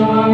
主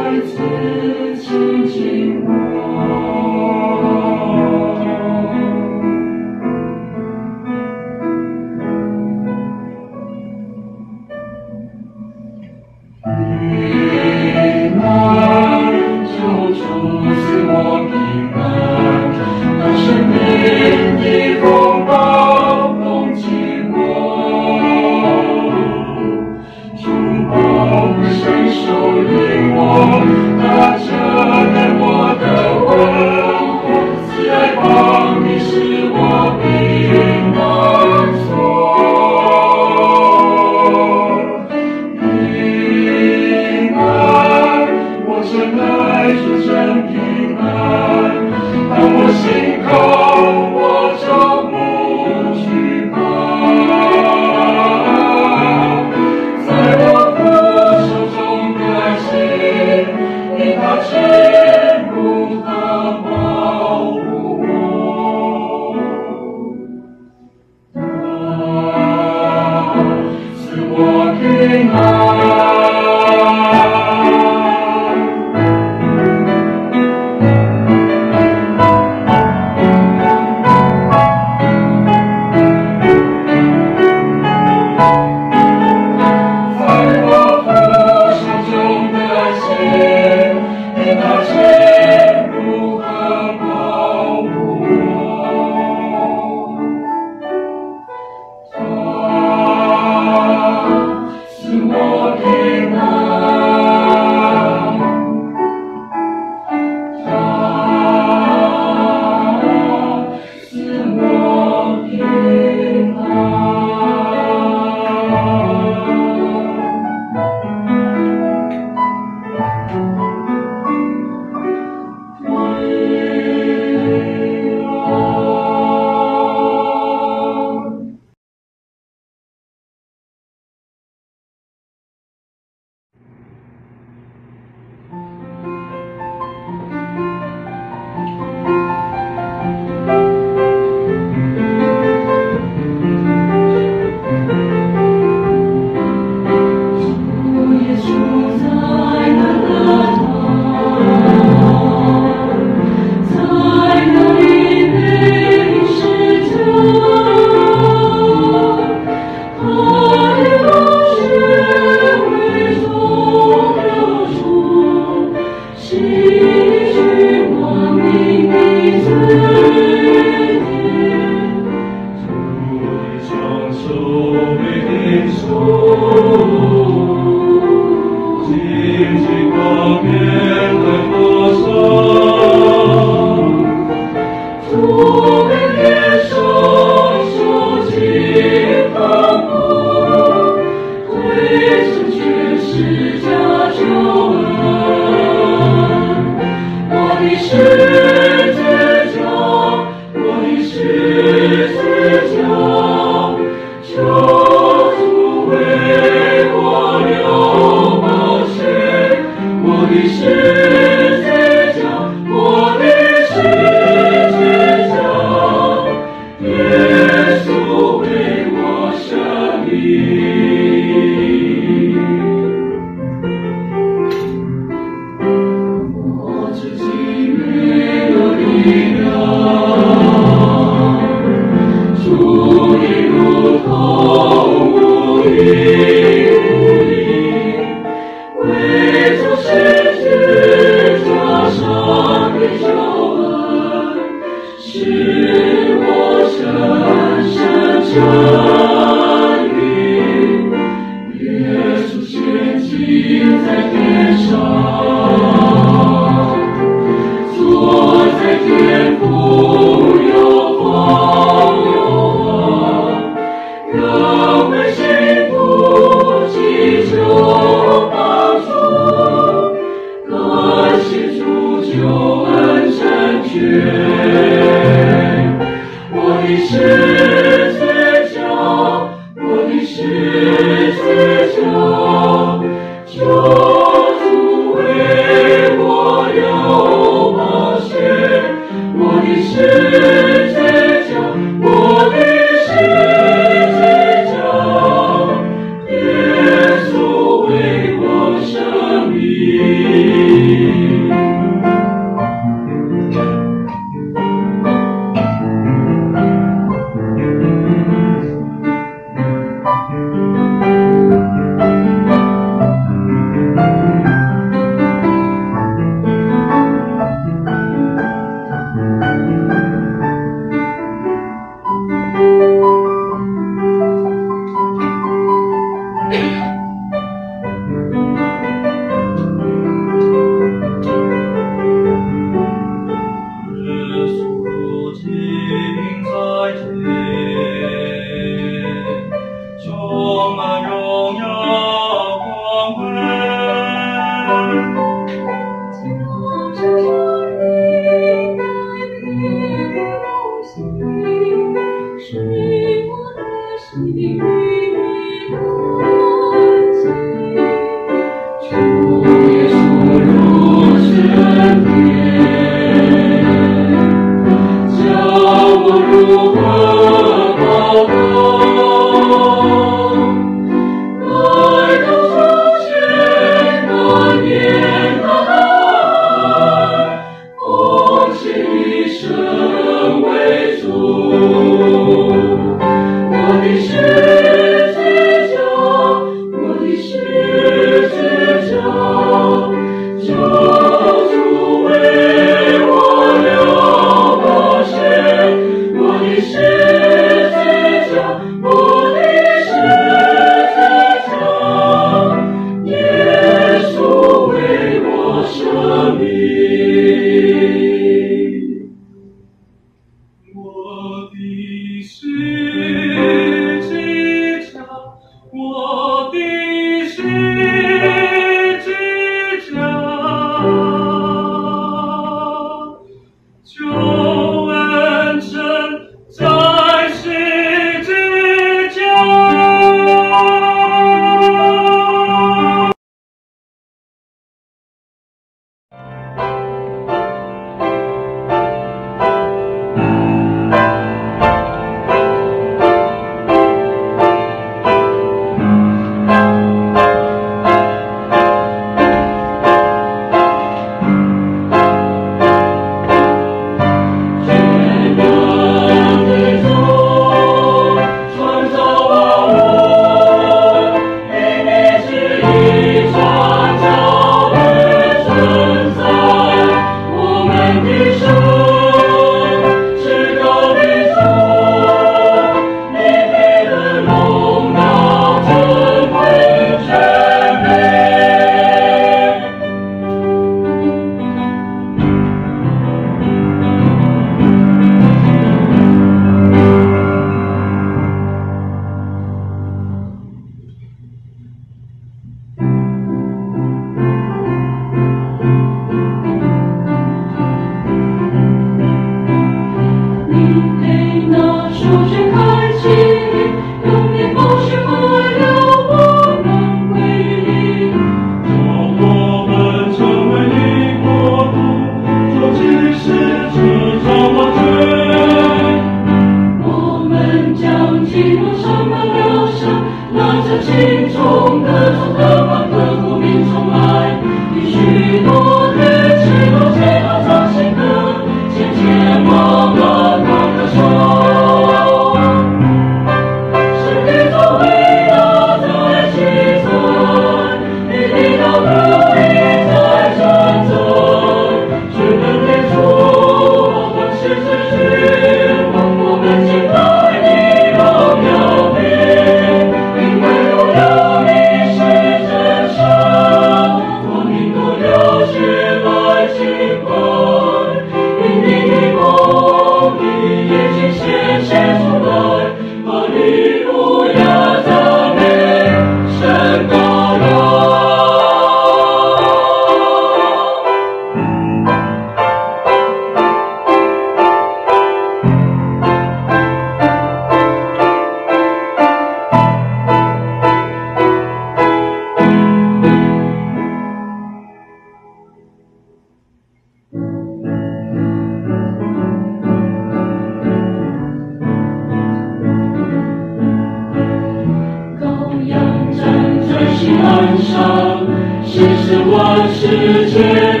心安详，心是万世界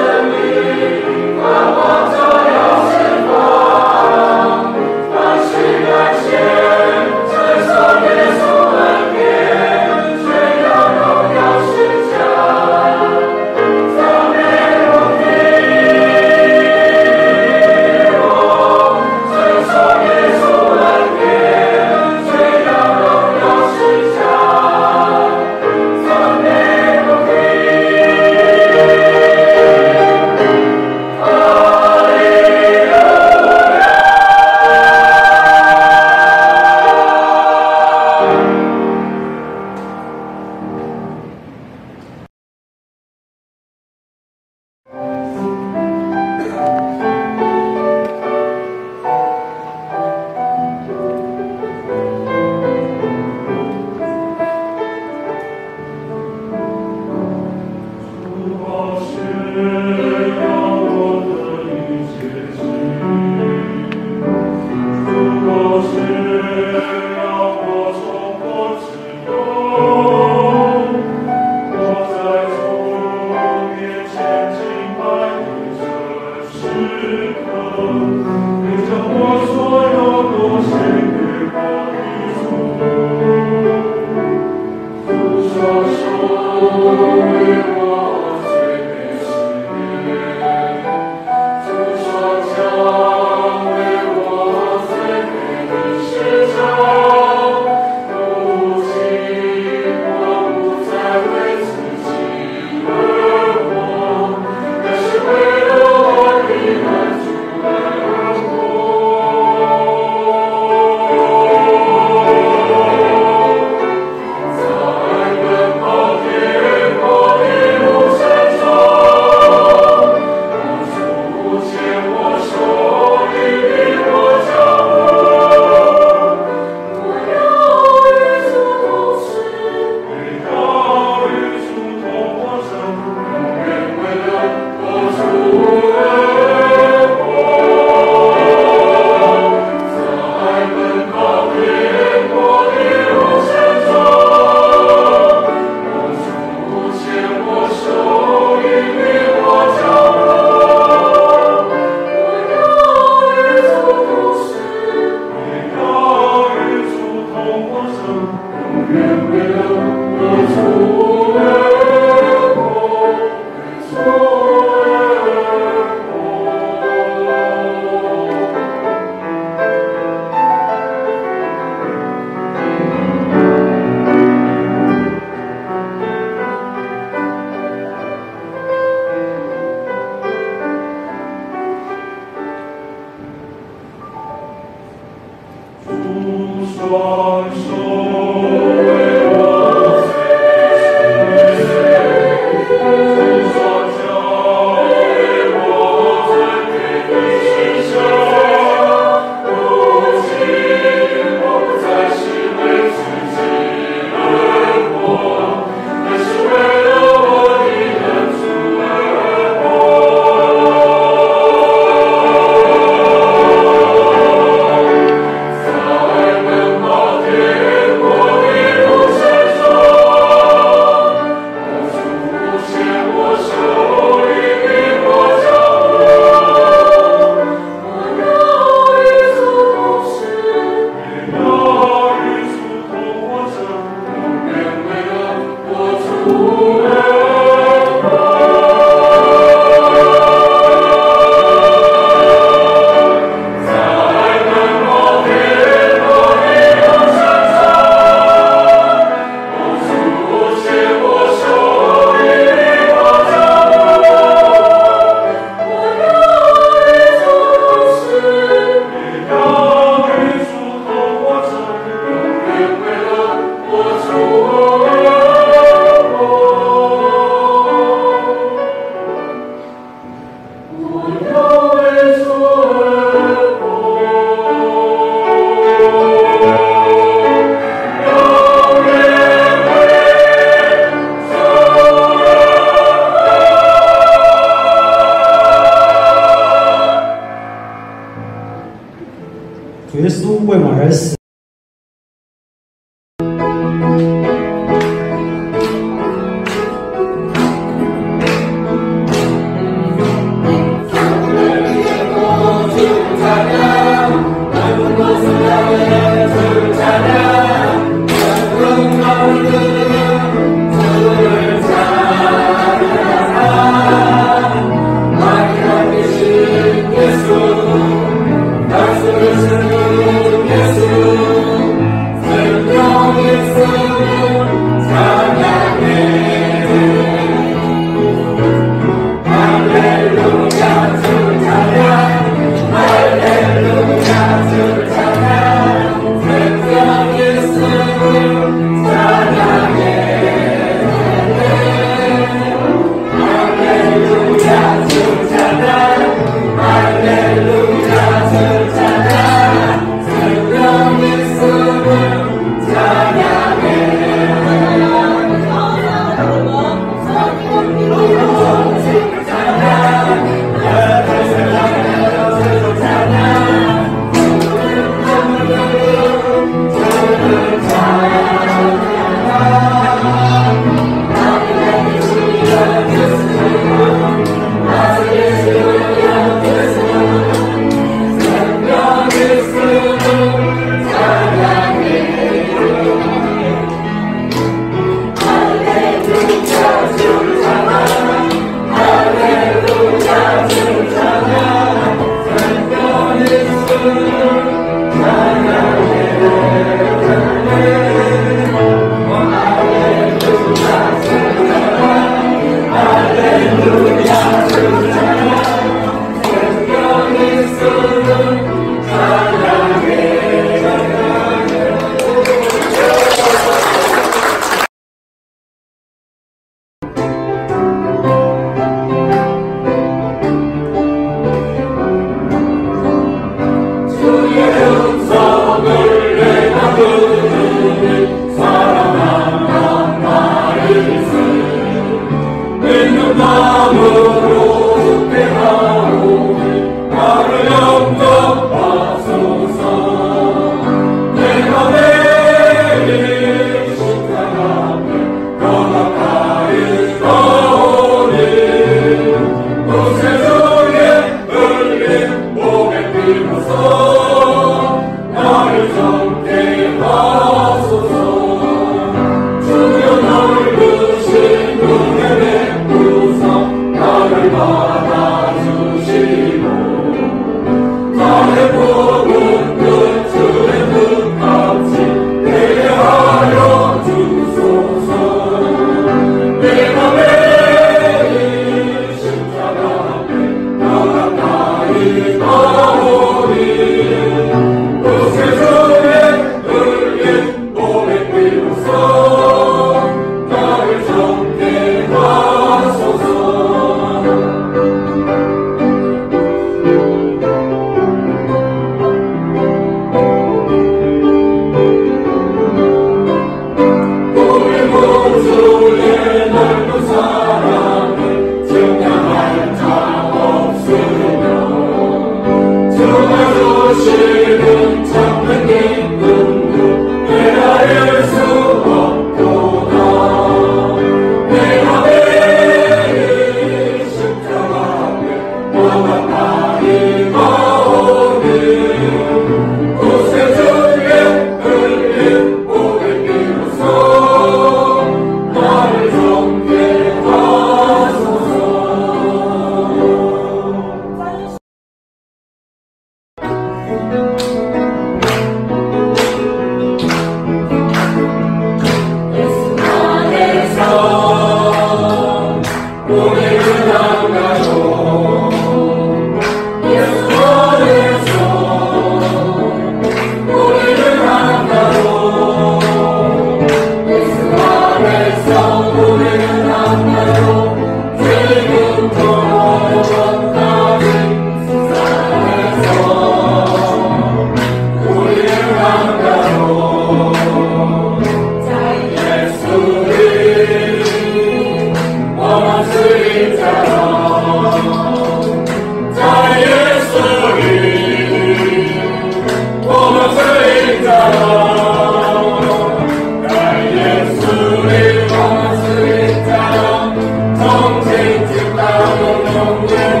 oh